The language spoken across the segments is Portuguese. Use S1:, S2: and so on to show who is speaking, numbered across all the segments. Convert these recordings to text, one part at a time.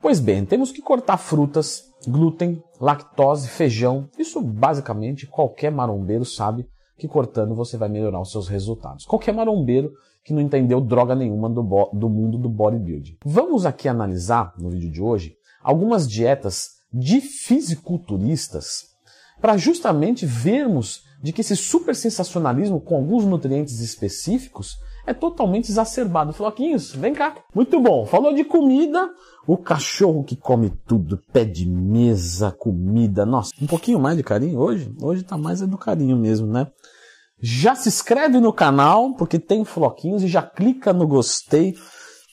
S1: Pois bem, temos que cortar frutas, glúten, lactose, feijão. Isso basicamente qualquer marombeiro sabe que cortando você vai melhorar os seus resultados. Qualquer marombeiro que não entendeu droga nenhuma do, do mundo do bodybuilding. Vamos aqui analisar, no vídeo de hoje, algumas dietas de fisiculturistas para justamente vermos de que esse super sensacionalismo com alguns nutrientes específicos é totalmente exacerbado. Floquinhos, vem cá. Muito bom. Falou de comida, o cachorro que come tudo, pé de mesa, comida. Nossa, um pouquinho mais de carinho hoje? Hoje tá mais é do carinho mesmo, né? Já se inscreve no canal, porque tem floquinhos, e já clica no gostei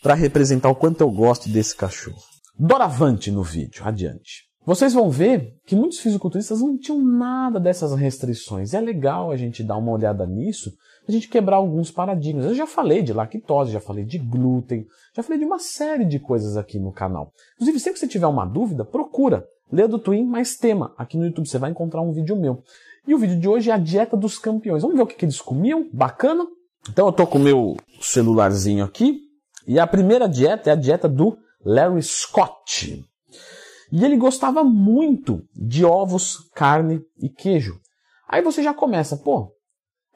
S1: para representar o quanto eu gosto desse cachorro. Doravante no vídeo, adiante. Vocês vão ver que muitos fisiculturistas não tinham nada dessas restrições. É legal a gente dar uma olhada nisso, a gente quebrar alguns paradigmas. Eu já falei de lactose, já falei de glúten, já falei de uma série de coisas aqui no canal. Inclusive, sempre que você tiver uma dúvida, procura Lê do Twin mais tema. Aqui no YouTube você vai encontrar um vídeo meu. E o vídeo de hoje é a dieta dos campeões. Vamos ver o que, que eles comiam? Bacana? Então eu tô com o meu celularzinho aqui. E a primeira dieta é a dieta do Larry Scott. E ele gostava muito de ovos, carne e queijo. Aí você já começa, pô,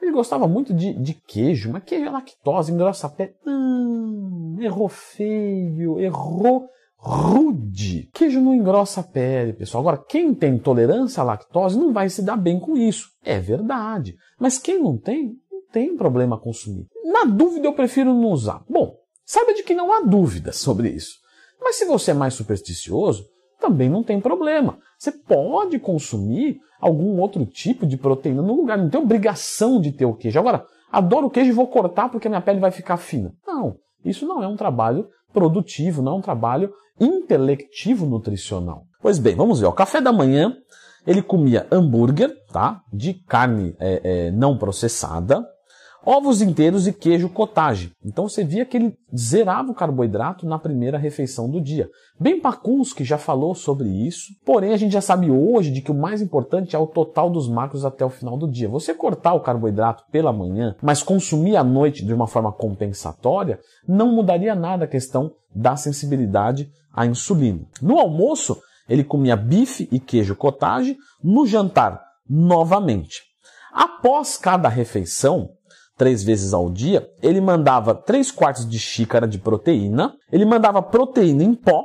S1: ele gostava muito de, de queijo, mas queijo é lactose, engrossa a pele. Hum, errou feio, errou rude. Queijo não engrossa a pele, pessoal. Agora, quem tem intolerância à lactose não vai se dar bem com isso. É verdade. Mas quem não tem, não tem problema consumir. Na dúvida, eu prefiro não usar. Bom, saiba de que não há dúvida sobre isso. Mas se você é mais supersticioso, também não tem problema. Você pode consumir algum outro tipo de proteína no lugar, não tem obrigação de ter o queijo. Agora, adoro o queijo e vou cortar porque a minha pele vai ficar fina. Não, isso não é um trabalho produtivo, não é um trabalho intelectivo nutricional. Pois bem, vamos ver. O café da manhã ele comia hambúrguer, tá? De carne é, é, não processada, ovos inteiros e queijo cottage. Então você via que ele zerava o carboidrato na primeira refeição do dia. Bem que já falou sobre isso, porém a gente já sabe hoje de que o mais importante é o total dos macros até o final do dia. Você cortar o carboidrato pela manhã, mas consumir à noite de uma forma compensatória, não mudaria nada a questão da sensibilidade à insulina. No almoço, ele comia bife e queijo cottage, no jantar, novamente. Após cada refeição, três vezes ao dia, ele mandava 3 quartos de xícara de proteína, ele mandava proteína em pó,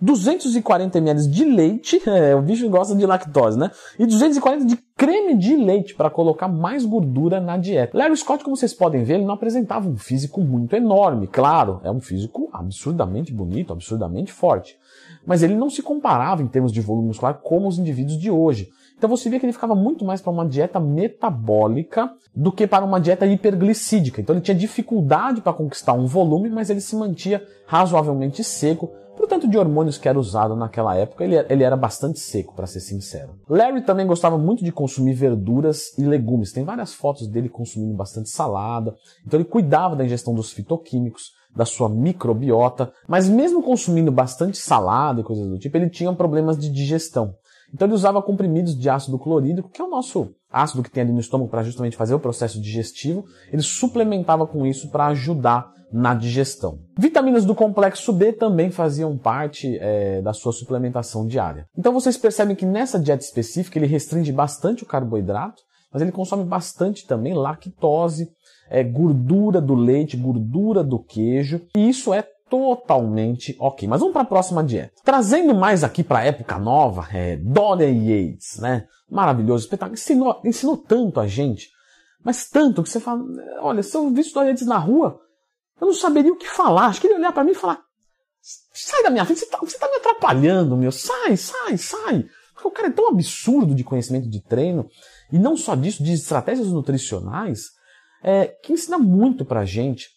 S1: 240 ml de leite, é, o bicho gosta de lactose, né? E 240 de creme de leite para colocar mais gordura na dieta. Larry Scott, como vocês podem ver, ele não apresentava um físico muito enorme, claro, é um físico absurdamente bonito, absurdamente forte. Mas ele não se comparava em termos de volume muscular como os indivíduos de hoje. Então você vê que ele ficava muito mais para uma dieta metabólica do que para uma dieta hiperglicídica. Então ele tinha dificuldade para conquistar um volume, mas ele se mantinha razoavelmente seco. Portanto, de hormônios que era usado naquela época, ele, ele era bastante seco, para ser sincero. Larry também gostava muito de consumir verduras e legumes. Tem várias fotos dele consumindo bastante salada. Então ele cuidava da ingestão dos fitoquímicos, da sua microbiota, mas mesmo consumindo bastante salada e coisas do tipo, ele tinha problemas de digestão. Então ele usava comprimidos de ácido clorídrico, que é o nosso ácido que tem ali no estômago para justamente fazer o processo digestivo. Ele suplementava com isso para ajudar na digestão. Vitaminas do complexo B também faziam parte é, da sua suplementação diária. Então vocês percebem que nessa dieta específica ele restringe bastante o carboidrato, mas ele consome bastante também lactose, é, gordura do leite, gordura do queijo, e isso é totalmente ok. Mas vamos para a próxima dieta. Trazendo mais aqui para a época nova, é Dorian Yates, né? Maravilhoso espetáculo. Ensinou, ensinou tanto a gente, mas tanto que você fala, olha, se eu visse Dorian Yates na rua, eu não saberia o que falar. Acho que ele olhar para mim e falar, sai da minha frente, você está tá me atrapalhando, meu. Sai, sai, sai. Porque o cara é tão absurdo de conhecimento de treino, e não só disso, de estratégias nutricionais, é, que ensina muito pra gente.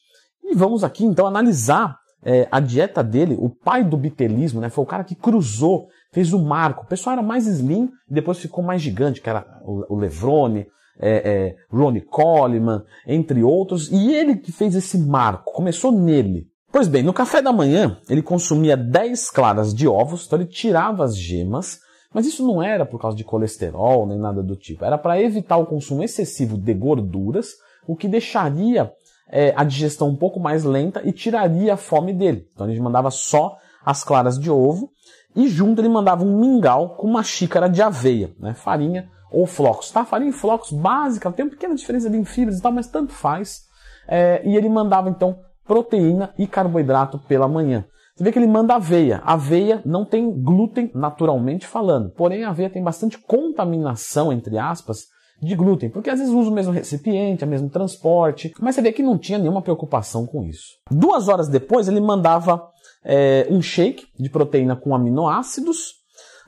S1: E vamos aqui então analisar é, a dieta dele, o pai do bitelismo, né, foi o cara que cruzou, fez o marco. O pessoal era mais slim, depois ficou mais gigante, que era o, o Levrone, é, é, Ronnie Coleman, entre outros, e ele que fez esse marco, começou nele. Pois bem, no café da manhã ele consumia 10 claras de ovos, então ele tirava as gemas, mas isso não era por causa de colesterol nem nada do tipo, era para evitar o consumo excessivo de gorduras, o que deixaria é, a digestão um pouco mais lenta e tiraria a fome dele. Então a gente mandava só as claras de ovo e junto ele mandava um mingau com uma xícara de aveia, né? farinha ou flocos. Tá? Farinha e flocos básica, tem uma pequena diferença em fibras e tal, mas tanto faz. É, e ele mandava então proteína e carboidrato pela manhã. Você vê que ele manda aveia. Aveia não tem glúten naturalmente falando, porém a aveia tem bastante contaminação, entre aspas, de glúten, porque às vezes usa o mesmo recipiente, o mesmo transporte, mas você vê que não tinha nenhuma preocupação com isso. Duas horas depois ele mandava é, um shake de proteína com aminoácidos.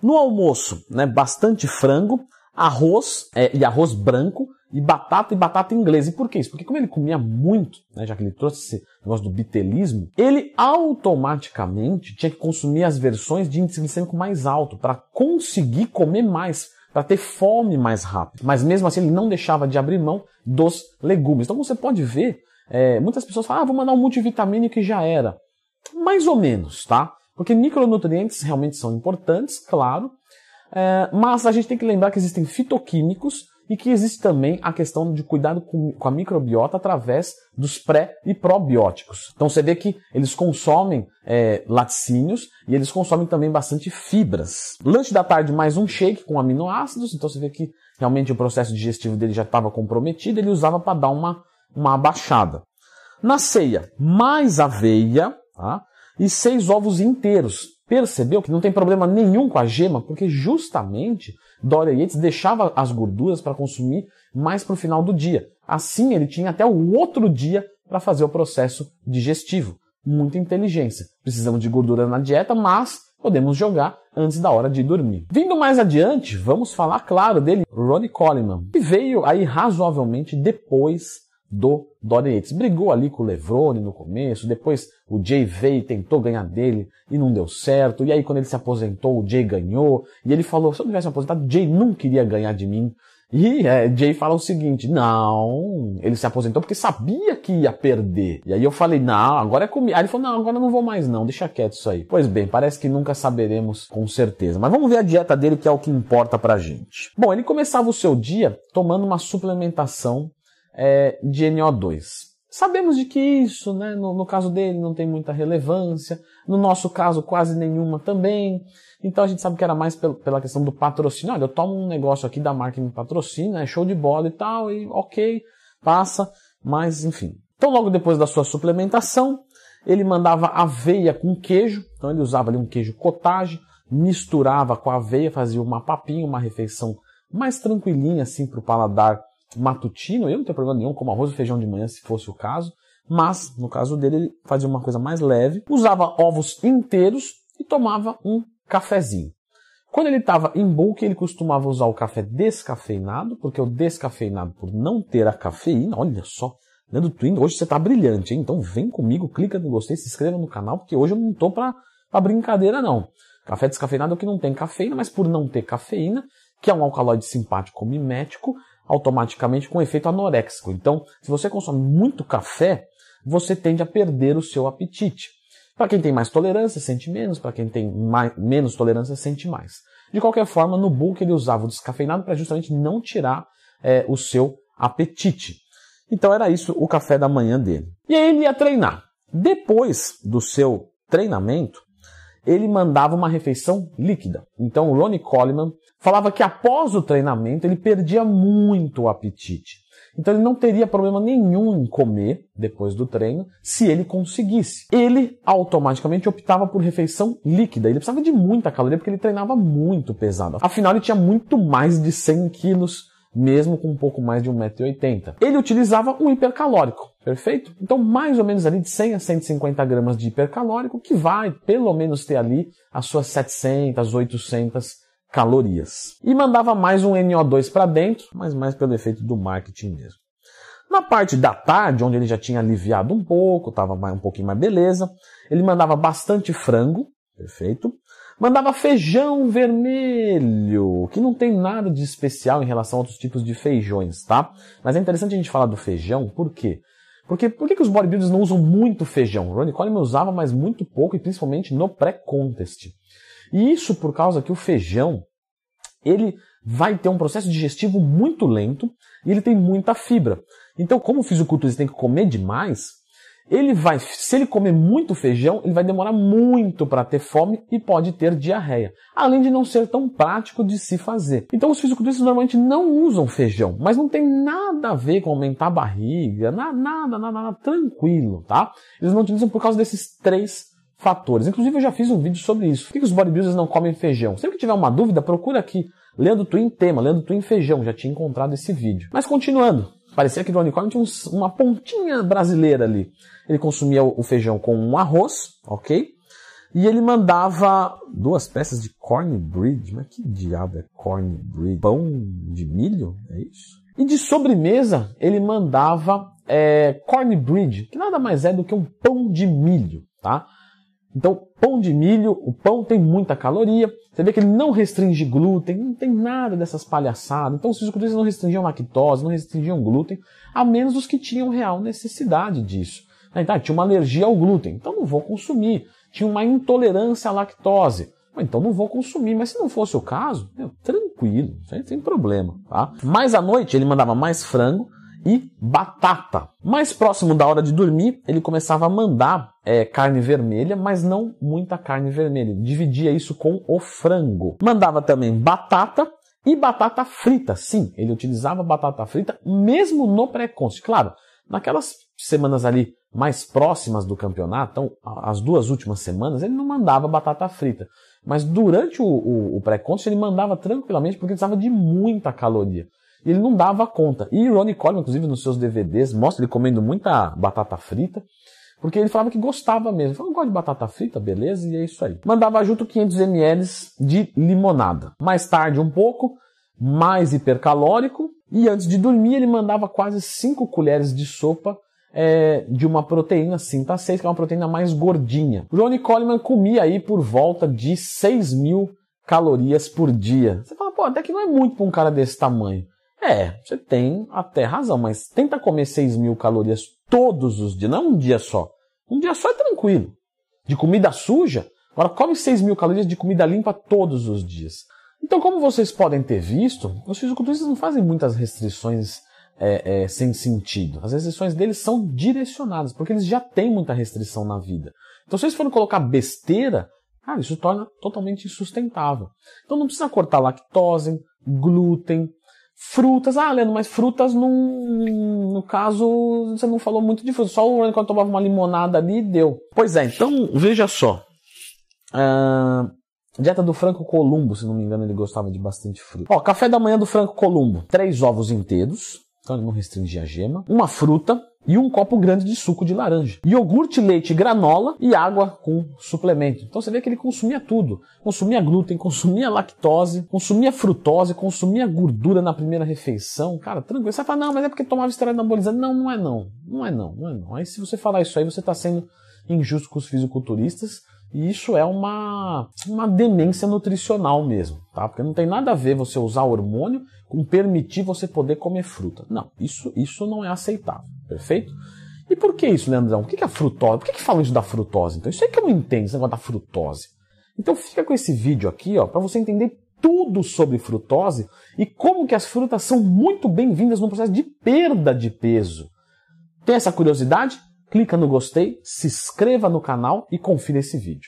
S1: No almoço, né, bastante frango, arroz é, e arroz branco, e batata e batata inglesa. E por que isso? Porque como ele comia muito, né, já que ele trouxe esse negócio do bitelismo, ele automaticamente tinha que consumir as versões de índice glicêmico mais alto para conseguir comer mais, para ter fome mais rápido. Mas mesmo assim ele não deixava de abrir mão dos legumes. Então você pode ver, é, muitas pessoas falam, ah, vou mandar um multivitamínico e já era. Mais ou menos, tá? Porque micronutrientes realmente são importantes, claro, é, mas a gente tem que lembrar que existem fitoquímicos e que existe também a questão de cuidado com, a microbiota através dos pré e probióticos. Então você vê que eles consomem é, laticínios e eles consomem também bastante fibras. Lanche da tarde mais um shake com aminoácidos, então você vê que realmente o processo digestivo dele já estava comprometido, ele usava para dar uma, uma abaixada. Na ceia, mais aveia tá? e seis ovos inteiros. Percebeu que não tem problema nenhum com a gema, porque justamente Dória Yates deixava as gorduras para consumir mais para o final do dia. Assim ele tinha até o outro dia para fazer o processo digestivo. Muita inteligência. Precisamos de gordura na dieta, mas podemos jogar antes da hora de dormir. Vindo mais adiante, vamos falar, claro, dele, Ronnie Coleman, que veio aí razoavelmente depois do Dorian Yates. Brigou ali com o Levrone no começo, depois o Jay veio e tentou ganhar dele e não deu certo. E aí quando ele se aposentou, o Jay ganhou. E ele falou, se eu tivesse aposentado, Jay não queria ganhar de mim. E é, Jay fala o seguinte, não, ele se aposentou porque sabia que ia perder. E aí eu falei, não, agora é comigo. Aí ele falou, não, agora não vou mais não, deixa quieto isso aí. Pois bem, parece que nunca saberemos com certeza. Mas vamos ver a dieta dele que é o que importa pra gente. Bom, ele começava o seu dia tomando uma suplementação é, de NO2. Sabemos de que isso, né, no, no, caso dele, não tem muita relevância, no nosso caso, quase nenhuma também. Então a gente sabe que era mais pela questão do patrocínio. Olha, eu tomo um negócio aqui da marca que me patrocina, é show de bola e tal, e ok, passa, mas enfim. Então, logo depois da sua suplementação, ele mandava aveia com queijo, então ele usava ali um queijo cottage, misturava com a aveia, fazia uma papinha, uma refeição mais tranquilinha assim para o paladar matutino, eu não tenho problema nenhum, como arroz e feijão de manhã, se fosse o caso, mas no caso dele ele fazia uma coisa mais leve, usava ovos inteiros e tomava um cafezinho. Quando ele estava em bulk, ele costumava usar o café descafeinado, porque o descafeinado, por não ter a cafeína, olha só, Leandro Twin, hoje você está brilhante, hein? Então vem comigo, clica no gostei, se inscreva no canal, porque hoje eu não estou para brincadeira, não. Café descafeinado é o que não tem cafeína, mas por não ter cafeína, que é um alcaloide simpático mimético, automaticamente com efeito anoréxico. Então, se você consome muito café, você tende a perder o seu apetite. Para quem tem mais tolerância, sente menos, para quem tem mais, menos tolerância, sente mais. De qualquer forma, no bulk ele usava o descafeinado para justamente não tirar é, o seu apetite. Então era isso o café da manhã dele. E aí ele ia treinar. Depois do seu treinamento, ele mandava uma refeição líquida. Então o Ronnie Coleman falava que após o treinamento ele perdia muito o apetite. Então ele não teria problema nenhum em comer depois do treino se ele conseguisse. Ele automaticamente optava por refeição líquida. Ele precisava de muita caloria porque ele treinava muito pesado. Afinal, ele tinha muito mais de 100 quilos mesmo com um pouco mais de 1,80m. Ele utilizava um hipercalórico, perfeito? Então, mais ou menos ali de 100 a 150 gramas de hipercalórico, que vai pelo menos ter ali as suas 700, 800 calorias. E mandava mais um NO2 para dentro, mas mais pelo efeito do marketing mesmo. Na parte da tarde, onde ele já tinha aliviado um pouco, estava um pouquinho mais beleza, ele mandava bastante frango, perfeito, Mandava feijão vermelho, que não tem nada de especial em relação a outros tipos de feijões, tá? Mas é interessante a gente falar do feijão, por quê? Porque por que, que os bodybuilders não usam muito feijão? Ronnie Coleman usava, mas muito pouco, e principalmente no pré-contest. E isso por causa que o feijão, ele vai ter um processo digestivo muito lento e ele tem muita fibra. Então, como o fisiculturista tem que comer demais, ele vai, se ele comer muito feijão, ele vai demorar muito para ter fome e pode ter diarreia, além de não ser tão prático de se fazer. Então os fisiculturistas normalmente não usam feijão, mas não tem nada a ver com aumentar a barriga, nada, nada, nada, nada tranquilo, tá? Eles não utilizam por causa desses três fatores. Inclusive eu já fiz um vídeo sobre isso. Por que os bodybuilders não comem feijão? Sempre que tiver uma dúvida, procura aqui. Leandro Twin tema, Leandro Twin feijão, já tinha encontrado esse vídeo. Mas continuando, parecia que o Coleman tinha uma pontinha brasileira ali. Ele consumia o feijão com um arroz, ok? E ele mandava duas peças de cornbread. Mas que diabo é cornbread? Pão de milho? É isso? E de sobremesa, ele mandava é, cornbread, que nada mais é do que um pão de milho, tá? Então, pão de milho, o pão tem muita caloria. Você vê que ele não restringe glúten, não tem nada dessas palhaçadas. Então, os fisiculturistas não restringiam lactose, não restringiam glúten, a menos os que tinham real necessidade disso. Então, tinha uma alergia ao glúten, então não vou consumir. Tinha uma intolerância à lactose, então não vou consumir. Mas se não fosse o caso, meu, tranquilo, sem problema. Tá? Mais à noite ele mandava mais frango, e batata. Mais próximo da hora de dormir, ele começava a mandar é, carne vermelha, mas não muita carne vermelha. Dividia isso com o frango. Mandava também batata e batata frita. Sim, ele utilizava batata frita mesmo no pré-const. Claro, naquelas semanas ali mais próximas do campeonato, então, as duas últimas semanas, ele não mandava batata frita. Mas durante o, o, o pré-const ele mandava tranquilamente porque precisava de muita caloria ele não dava conta. E Ronnie Coleman, inclusive, nos seus DVDs, mostra ele comendo muita batata frita, porque ele falava que gostava mesmo. Ele falava, gosto de batata frita, beleza, e é isso aí. Mandava junto 500 ml de limonada. Mais tarde um pouco, mais hipercalórico, e antes de dormir ele mandava quase 5 colheres de sopa é, de uma proteína Cinta 6, que é uma proteína mais gordinha. O Ronnie Coleman comia aí por volta de 6 mil calorias por dia. Você fala, pô, até que não é muito para um cara desse tamanho. É, você tem até razão, mas tenta comer 6 mil calorias todos os dias, não um dia só. Um dia só é tranquilo. De comida suja, agora come 6 mil calorias de comida limpa todos os dias. Então, como vocês podem ter visto, os fisiculturistas não fazem muitas restrições é, é, sem sentido. As restrições deles são direcionadas, porque eles já têm muita restrição na vida. Então, se eles forem colocar besteira, cara, isso torna totalmente insustentável. Então, não precisa cortar lactose, glúten, Frutas, ah, Leandro, mas frutas num, no caso, você não falou muito de frutas, só o quando tomava uma limonada ali deu. Pois é, então veja só. Uh, dieta do Franco Columbo, se não me engano, ele gostava de bastante fruta. Ó, café da manhã do Franco Columbo: três ovos inteiros, então ele não restringia a gema, uma fruta, e um copo grande de suco de laranja. Iogurte, leite, granola e água com suplemento. Então você vê que ele consumia tudo. Consumia glúten, consumia lactose, consumia frutose, consumia gordura na primeira refeição. Cara, tranquilo. Você vai falar, não, mas é porque tomava esteroide anabolizante. Não, não é não. Não é não, não é não. Aí se você falar isso aí, você está sendo injusto com os fisiculturistas. E isso é uma, uma demência nutricional mesmo, tá? Porque não tem nada a ver você usar hormônio com permitir você poder comer fruta. Não, isso, isso não é aceitável. Perfeito? E por que isso, Leandrão? Por que, que a frutose? Por que, que falam isso da frutose? Então, isso aí que eu não entendo, esse negócio da frutose. Então, fica com esse vídeo aqui, ó, para você entender tudo sobre frutose e como que as frutas são muito bem-vindas no processo de perda de peso. Tem essa curiosidade? Clica no gostei, se inscreva no canal e confira esse vídeo.